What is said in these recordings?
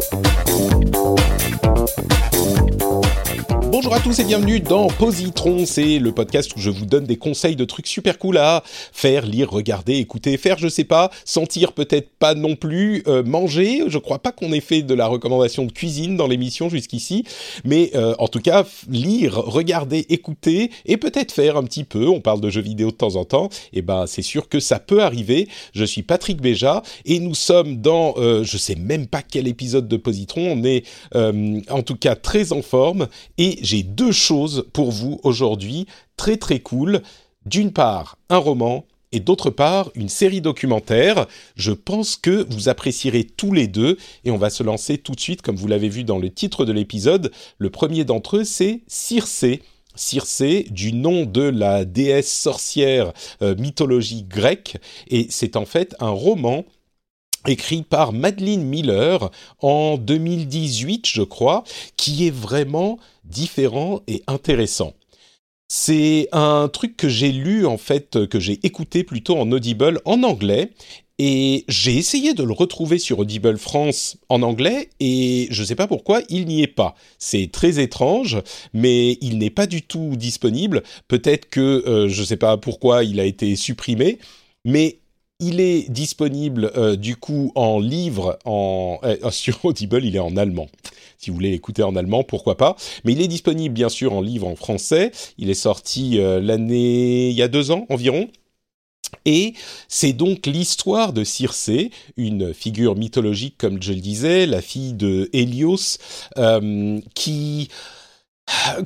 Thank you. Bonjour à tous et bienvenue dans Positron, c'est le podcast où je vous donne des conseils de trucs super cool à faire, lire, regarder, écouter, faire, je sais pas, sentir peut-être pas non plus, euh, manger. Je crois pas qu'on ait fait de la recommandation de cuisine dans l'émission jusqu'ici, mais euh, en tout cas lire, regarder, écouter et peut-être faire un petit peu. On parle de jeux vidéo de temps en temps, et ben c'est sûr que ça peut arriver. Je suis Patrick Béja et nous sommes dans, euh, je sais même pas quel épisode de Positron. On est en tout cas très en forme et j'ai deux choses pour vous aujourd'hui, très très cool. D'une part, un roman et d'autre part, une série documentaire. Je pense que vous apprécierez tous les deux et on va se lancer tout de suite, comme vous l'avez vu dans le titre de l'épisode. Le premier d'entre eux, c'est Circé. Circé, du nom de la déesse sorcière euh, mythologie grecque, et c'est en fait un roman écrit par Madeleine Miller en 2018, je crois, qui est vraiment différent et intéressant. C'est un truc que j'ai lu en fait, que j'ai écouté plutôt en Audible en anglais et j'ai essayé de le retrouver sur Audible France en anglais et je ne sais pas pourquoi il n'y est pas. C'est très étrange, mais il n'est pas du tout disponible. Peut-être que euh, je ne sais pas pourquoi il a été supprimé, mais il est disponible euh, du coup en livre en euh, sur Audible, il est en allemand. Si vous voulez l'écouter en allemand, pourquoi pas. Mais il est disponible bien sûr en livre en français. Il est sorti euh, l'année il y a deux ans environ. Et c'est donc l'histoire de Circé, une figure mythologique comme je le disais, la fille de Hélios, qui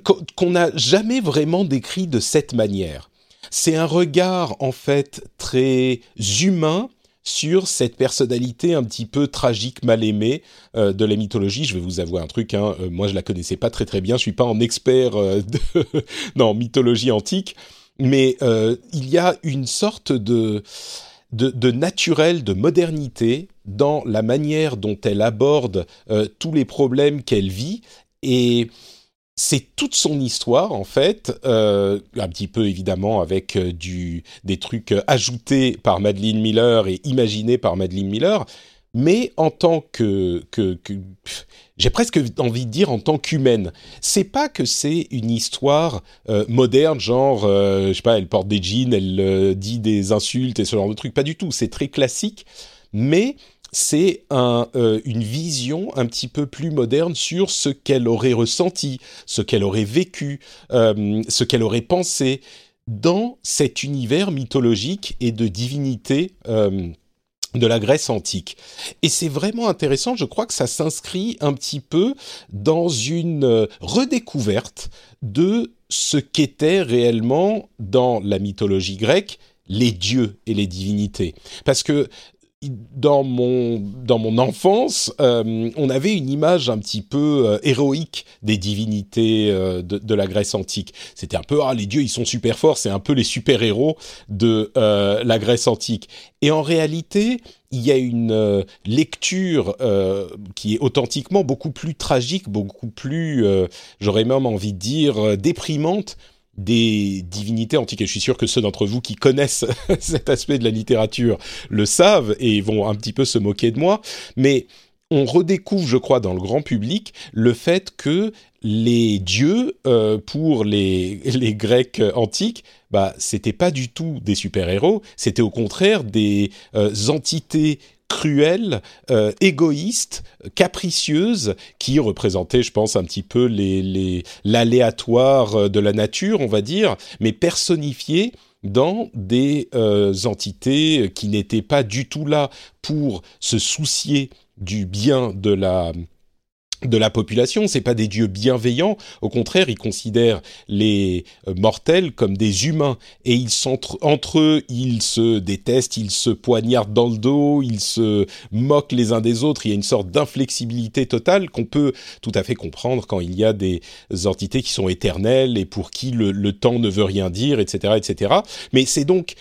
qu'on n'a jamais vraiment décrit de cette manière c'est un regard en fait très humain sur cette personnalité un petit peu tragique, mal aimée euh, de la mythologie. Je vais vous avouer un truc, hein, euh, moi je la connaissais pas très très bien, je suis pas un expert euh, de mythologie antique, mais il y a une sorte de, de, de naturel, de modernité dans la manière dont elle aborde tous les problèmes qu'elle vit. Et c'est toute son histoire en fait, euh, un petit peu évidemment avec euh, du des trucs euh, ajoutés par Madeleine Miller et imaginés par Madeleine Miller, mais en tant que, que, j'ai presque envie de dire en tant qu'humaine. C'est pas que c'est une histoire moderne, genre je sais pas, elle porte des jeans, elle dit des insultes et ce genre de trucs, pas du tout. C'est très classique, mais c'est euh, une vision un petit peu plus moderne sur ce qu'elle aurait ressenti, ce qu'elle aurait vécu, euh, ce qu'elle aurait pensé dans cet univers mythologique et de divinité euh, de la Grèce antique. Et c'est vraiment intéressant, je crois que ça s'inscrit un petit peu dans une redécouverte de ce qu'étaient réellement dans la mythologie grecque les dieux et les divinités. Parce que dans mon dans mon enfance, euh, on avait une image un petit peu euh, héroïque des divinités euh, de, de, la Grèce antique. C'était un peu ah les dieux ils sont super forts, c'est un peu les super héros de la Grèce antique. Et en réalité, il y a une lecture qui est authentiquement beaucoup plus tragique, beaucoup plus, j'aurais même envie de dire, déprimante des divinités antiques. Et je suis sûr que ceux d'entre vous qui connaissent cet aspect de la littérature le savent et vont un petit peu se moquer de moi. Mais on redécouvre, je crois, dans le grand public, le fait que les dieux, euh, pour les, les Grecs antiques, bah, c'était pas du tout des super-héros, c'était au contraire des euh, entités cruelles, euh, égoïstes, capricieuses, qui représentaient, je pense, un petit peu l'aléatoire les, de la nature, on va dire, mais personnifiées dans des entités qui n'étaient pas du tout là pour se soucier du bien de la de la population, c'est pas des dieux bienveillants, au contraire, ils considèrent les euh, mortels comme des humains et ils sont entre eux, ils se détestent, ils se poignardent dans le dos, ils se moquent les uns des autres, il y a une sorte d'inflexibilité totale qu'on peut tout à fait comprendre quand il y a des entités qui sont éternelles et pour qui le, le temps ne veut rien dire, etc., etc. Mais c'est donc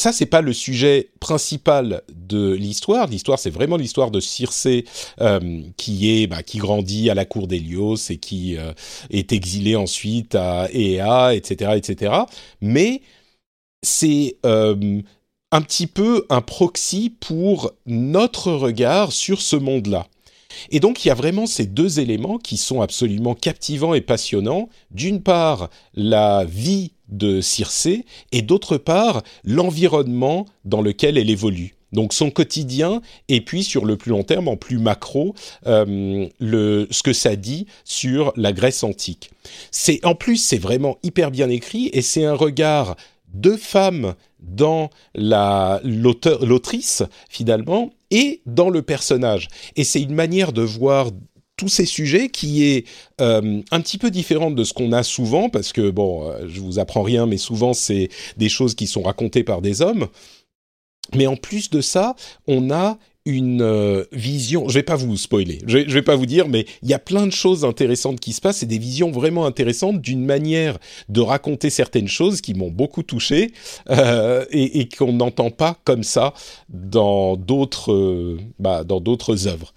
ça, c'est pas le sujet principal de l'histoire. L'histoire, c'est vraiment l'histoire de Circé euh, qui est, bah, qui grandit à la cour d'Hélios et qui euh, est exilé ensuite à Ea, etc., etc. Mais c'est euh, un petit peu un proxy pour notre regard sur ce monde-là. Et donc il y a vraiment ces deux éléments qui sont absolument captivants et passionnants. D'une part, la vie de Circé et d'autre part, l'environnement dans lequel elle évolue. Donc son quotidien et puis sur le plus long terme, en plus macro, euh, ce que ça dit sur la Grèce antique. C'est en plus c'est vraiment hyper bien écrit et c'est un regard de femmes dans la l'autrice finalement et dans le personnage. Et c'est une manière de voir tous ces sujets qui est euh, un petit peu différente de ce qu'on a souvent, parce que, bon, euh, je vous apprends rien, mais souvent c'est des choses qui sont racontées par des hommes. Mais en plus de ça, on a euh, vision, je vais pas vous spoiler, je vais, pas vous dire, mais il y a plein de choses intéressantes qui se passent et des visions vraiment intéressantes d'une manière de raconter certaines choses qui m'ont beaucoup touché euh, et, et qu'on n'entend pas comme ça dans d'autres, euh, bah, dans d'autres œuvres.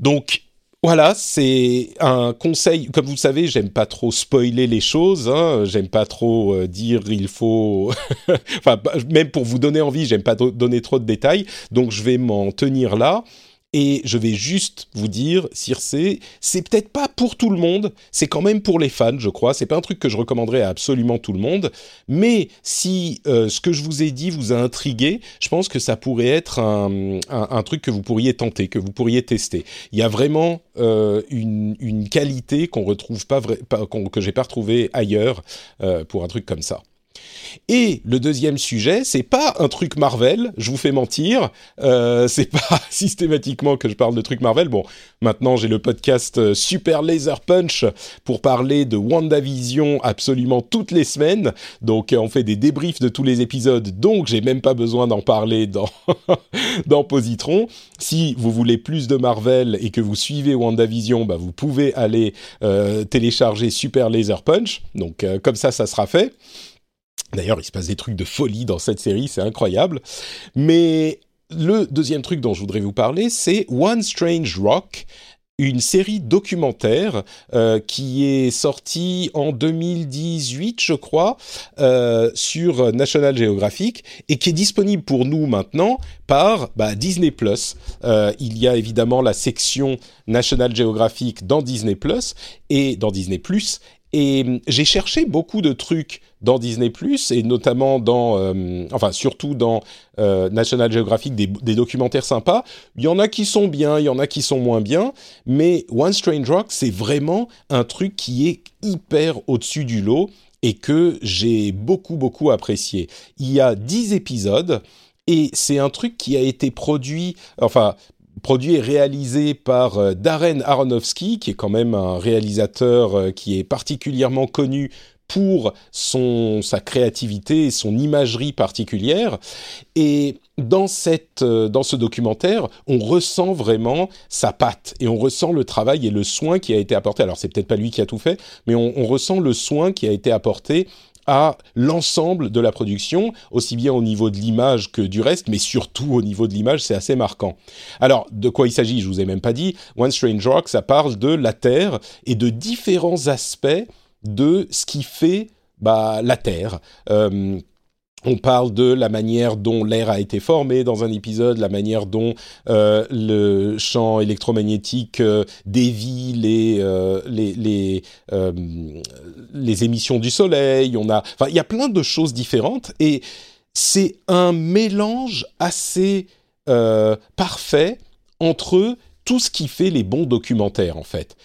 Donc voilà, c'est un conseil. Comme vous savez, j'aime pas trop spoiler les choses. Hein, j'aime pas trop euh, dire il faut. enfin, même pour vous donner envie, j'aime pas donner trop de détails. Donc, je vais m'en tenir là. Et je vais juste vous dire, Circe, c'est peut-être pas pour tout le monde, c'est quand même pour les fans, je crois. C'est pas un truc que je recommanderais à absolument tout le monde, mais si euh, ce que je vous ai dit vous a intrigué, je pense que ça pourrait être un, truc que vous pourriez tenter, que vous pourriez tester. Il y a vraiment euh, une, qualité qu'on retrouve pas, vrai, que j'ai pas retrouvé ailleurs euh, pour un truc comme ça. Et le deuxième sujet, c'est pas un truc Marvel, je vous fais mentir, euh, c'est pas systématiquement que je parle de trucs Marvel. Bon, maintenant j'ai le podcast euh, Super Laser Punch pour parler de WandaVision absolument toutes les semaines. Donc euh, on fait des débriefs de tous les épisodes, donc j'ai même pas besoin d'en parler dans, dans Positron. Si vous voulez plus de Marvel et que vous suivez WandaVision, bah vous pouvez aller télécharger Super Laser Punch. Donc comme ça, ça sera fait. D'ailleurs, il se passe des trucs de folie dans cette série, c'est incroyable. Mais le deuxième truc dont je voudrais vous parler, c'est One Strange Rock, une série documentaire euh, qui est sortie en 2018, je crois, euh, sur National Geographic et qui est disponible pour nous maintenant par bah, Disney Plus. Euh, il y a évidemment la section National Geographic dans Disney Plus et dans Disney Plus. Et j'ai cherché beaucoup de trucs dans Disney Plus et notamment dans, euh, enfin surtout dans euh, National Geographic, des, des, documentaires sympas. Il y en a qui sont bien, il y en a qui sont moins bien, mais One Strange Rock, c'est vraiment un truc qui est hyper au-dessus du lot et que j'ai beaucoup beaucoup apprécié. Il y a 10 épisodes et c'est un truc qui a été produit, enfin produit et réalisé par euh, Darren Aronofsky, qui est quand même un réalisateur euh, qui est particulièrement connu pour son, sa créativité et son imagerie particulière. Et dans, cette, euh, dans ce documentaire, on ressent vraiment sa patte et on ressent le travail et le soin qui a été apporté. Alors, c'est peut-être pas lui qui a tout fait, mais on, on ressent le soin qui a été apporté à l'ensemble de la production, aussi bien au niveau de l'image que du reste, mais surtout au niveau de l'image, c'est assez marquant. Alors, de quoi il s'agit Je vous ai même pas dit. One Strange Rock, ça parle de la Terre et de différents aspects de ce qui fait bah, la Terre. Euh, on parle de la manière dont l'air a été formé dans un épisode, la manière dont euh, le champ électromagnétique euh, dévie les euh, les les, émissions du soleil. On a, enfin, il y a plein de choses différentes et c'est un mélange assez parfait entre tout ce qui fait les bons documentaires en fait.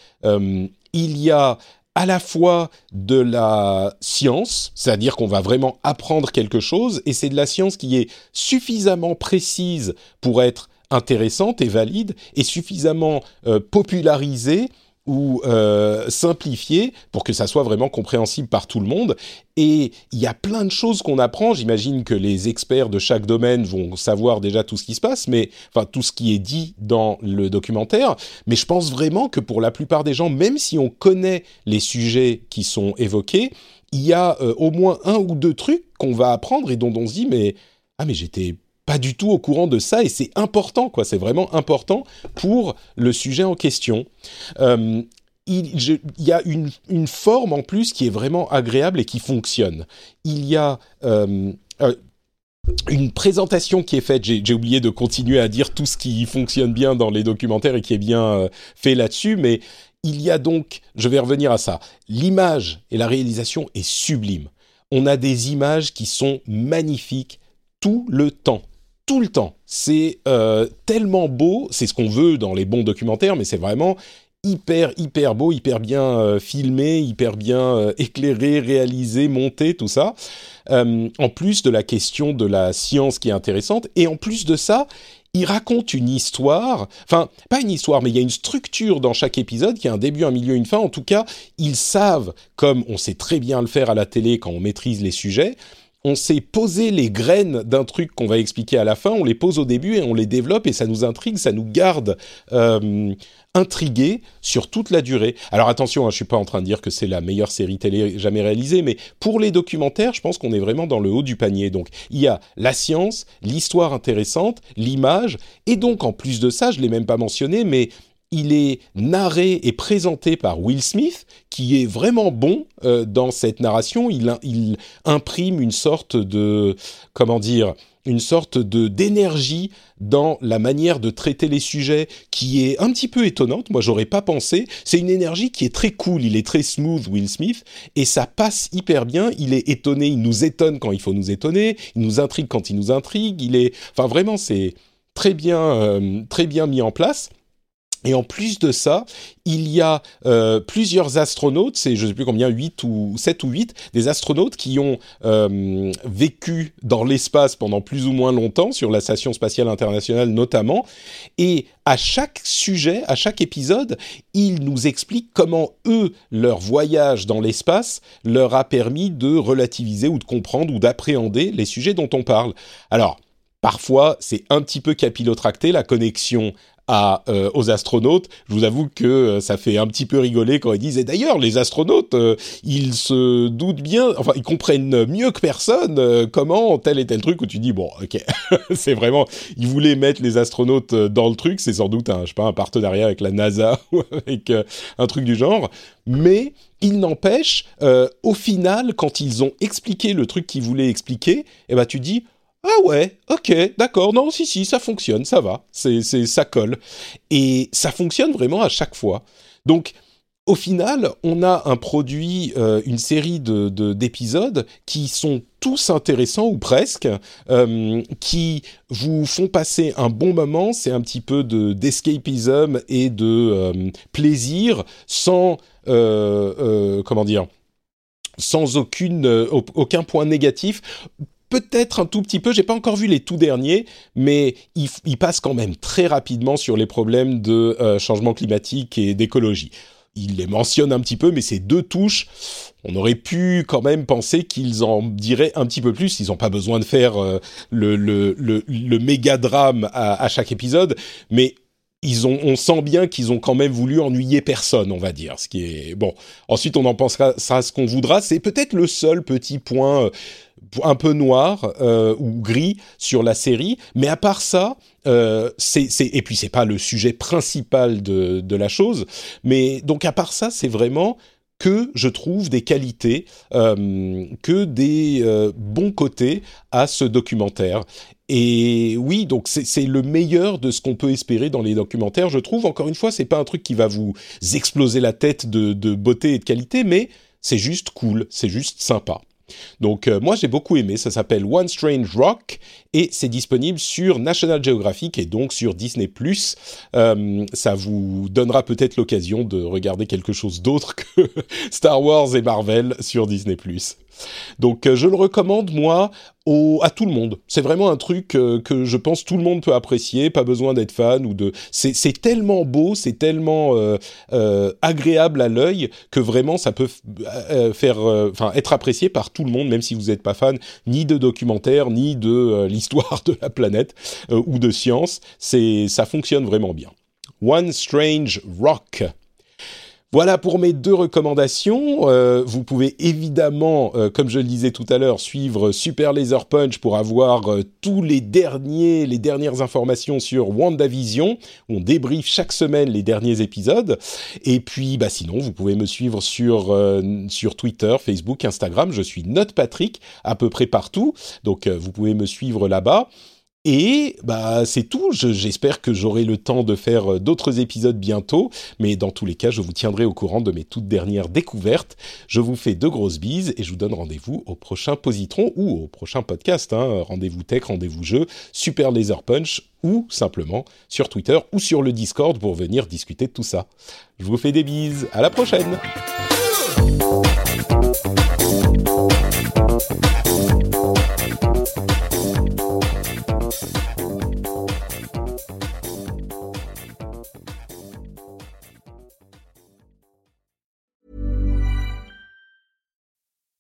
Il y a à la fois de la science, c'est-à-dire qu'on va vraiment apprendre quelque chose, et c'est de la science qui est suffisamment précise pour être intéressante et valide, et suffisamment euh, popularisée ou euh, simplifié pour que ça soit vraiment compréhensible par tout le monde. Et il y a plein de choses qu'on apprend. J'imagine que les experts de chaque domaine vont savoir déjà tout ce qui se passe, mais enfin tout ce qui est dit dans le documentaire. Mais je pense vraiment que pour la plupart des gens, même si on connaît les sujets qui sont évoqués, il y a euh, au moins un ou deux trucs qu'on va apprendre et dont on se dit mais ah mais j'étais pas du tout au courant de ça et c'est important quoi c'est vraiment important pour le sujet en question. Euh, il, y a une, une, forme en plus qui est vraiment agréable et qui fonctionne. Il y a euh, euh, une présentation qui est faite, j'ai oublié de continuer à dire tout ce qui fonctionne bien dans les documentaires et qui est bien fait là-dessus, mais il y a donc, je vais revenir à ça, l'image et la réalisation est sublime. On a des images qui sont magnifiques tout le temps tout le temps. C'est euh, tellement beau, c'est ce qu'on veut dans les bons documentaires, mais c'est vraiment hyper hyper beau, hyper bien euh, filmé, hyper bien euh, éclairé, réalisé, monté, tout ça. Euh, en plus de la question de la science qui est intéressante, et en plus de ça, il raconte une histoire, enfin pas une histoire, mais il y a une structure dans chaque épisode qui a un début, un milieu, une fin. En tout cas, ils savent, comme on sait très bien le faire à la télé quand on maîtrise les sujets, on sait poser les graines d'un truc qu'on va expliquer à la fin, on les pose au début et on les développe et ça nous intrigue, ça nous garde euh, intrigués sur toute la durée. Alors attention, hein, je suis pas en train de dire que c'est la meilleure série télé jamais réalisée, mais pour les documentaires, je pense qu'on est vraiment dans le haut du panier. Donc il y a la science, l'histoire intéressante, l'image, et donc en plus de ça, je l'ai même pas mentionné, mais il est narré et présenté par Will Smith, qui est vraiment bon euh, dans cette narration. Il, imprime une sorte de, comment dire, une sorte de d'énergie dans la manière de traiter les sujets qui est un petit peu étonnante. Moi, j'aurais pas pensé. C'est une énergie qui est très cool. Il est très smooth, Will Smith, et ça passe hyper bien. Il est étonné, il nous étonne quand il faut nous étonner, il nous intrigue quand il nous intrigue. Il est, enfin, vraiment, c'est très bien, euh, très bien mis en place. Et en plus de ça, il y a euh, plusieurs astronautes, c'est je ne sais plus combien, 8 ou 7 ou 8, des astronautes qui ont euh, vécu dans l'espace pendant plus ou moins longtemps, sur la Station spatiale internationale notamment, et à chaque sujet, à chaque épisode, ils nous expliquent comment eux, leur voyage dans l'espace, leur a permis de relativiser ou de comprendre ou d'appréhender les sujets dont on parle. Alors, Parfois, c'est un petit peu capillotracté, la connexion à, euh, aux astronautes. Je vous avoue que euh, ça fait un petit peu rigoler quand ils disent. Et d'ailleurs, les astronautes, euh, ils se doutent bien, enfin, ils comprennent mieux que personne euh, comment tel et tel truc. Où tu dis bon, ok, c'est vraiment, ils voulaient mettre les astronautes dans le truc. C'est sans doute un, je sais pas, un partenariat avec la NASA ou avec un truc du genre. Mais il n'empêche, au final, quand ils ont expliqué le truc qu'ils voulaient expliquer, eh ben tu dis ah ouais, ok, d'accord, non, si, si, ça fonctionne, ça va, c'est, c'est, ça colle. Et ça fonctionne vraiment à chaque fois. Donc, au final, on a un produit, euh, une série de, de, d'épisodes qui sont tous intéressants ou presque, euh, qui vous font passer un bon moment. C'est un petit peu de d'escapism et de euh, plaisir, sans comment dire, sans aucune aucun point négatif peut-être un tout petit peu, j'ai pas encore vu les tout derniers, mais il, il, passe quand même très rapidement sur les problèmes de euh, changement climatique et d'écologie. Il les mentionne un petit peu, mais ces deux touches, on aurait pu quand même penser qu'ils en diraient un petit peu plus. Ils n'ont pas besoin de faire euh, le, méga drame à chaque épisode, mais on sent bien qu'ils ont quand même voulu ennuyer personne, on va dire. Ce qui est bon. Ensuite, on en pensera ça ce qu'on voudra. C'est peut-être le seul petit point euh, un peu noir euh, ou gris sur la série, mais à part ça, euh, c'est et puis c'est pas le sujet principal de la chose, mais donc à part ça, c'est vraiment que je trouve des qualités, que des bons côtés à ce documentaire. Et oui, donc c'est le meilleur de ce qu'on peut espérer dans les documentaires, je trouve. Encore une fois, c'est pas un truc qui va vous exploser la tête de, de beauté et de qualité, mais c'est juste cool, c'est juste sympa. Donc euh, moi j'ai beaucoup aimé, ça s'appelle One Strange Rock et c'est disponible sur National Geographic et donc sur Disney ⁇ euh, ça vous donnera peut-être l'occasion de regarder quelque chose d'autre que Star Wars et Marvel sur Disney ⁇ donc euh, je le recommande moi à tout le monde. C'est vraiment un truc euh, que je pense tout le monde peut apprécier, pas besoin d'être fan ou de. C'est tellement beau, c'est tellement euh, agréable à l'œil que vraiment ça peut faire, enfin être apprécié par tout le monde, même si vous n'êtes pas fan ni de documentaire ni de l'histoire de la planète ou de science. C'est ça fonctionne vraiment bien. One Strange Rock. Voilà pour mes deux recommandations. Euh, vous pouvez évidemment, euh, comme je le disais tout à l'heure, suivre Super Laser Punch pour avoir euh, tous les derniers, les dernières informations sur WandaVision. On débriefe chaque semaine les derniers épisodes. Et puis, bah sinon, vous pouvez me suivre sur sur Twitter, Facebook, Instagram. Je suis Note Patrick à peu près partout. Donc, vous pouvez me suivre là-bas. Et bah c'est tout. J'espère que j'aurai le temps de faire euh, d'autres épisodes bientôt. Mais dans tous les cas, je vous tiendrai au courant de mes toutes dernières découvertes. Je vous fais de grosses bises et je vous donne rendez-vous au prochain Positron ou au prochain podcast. Hein. Rendez-vous tech, rendez-vous jeu, Super Laser Punch ou simplement sur Twitter ou sur le Discord pour venir discuter de tout ça. Je vous fais des bises. À la prochaine.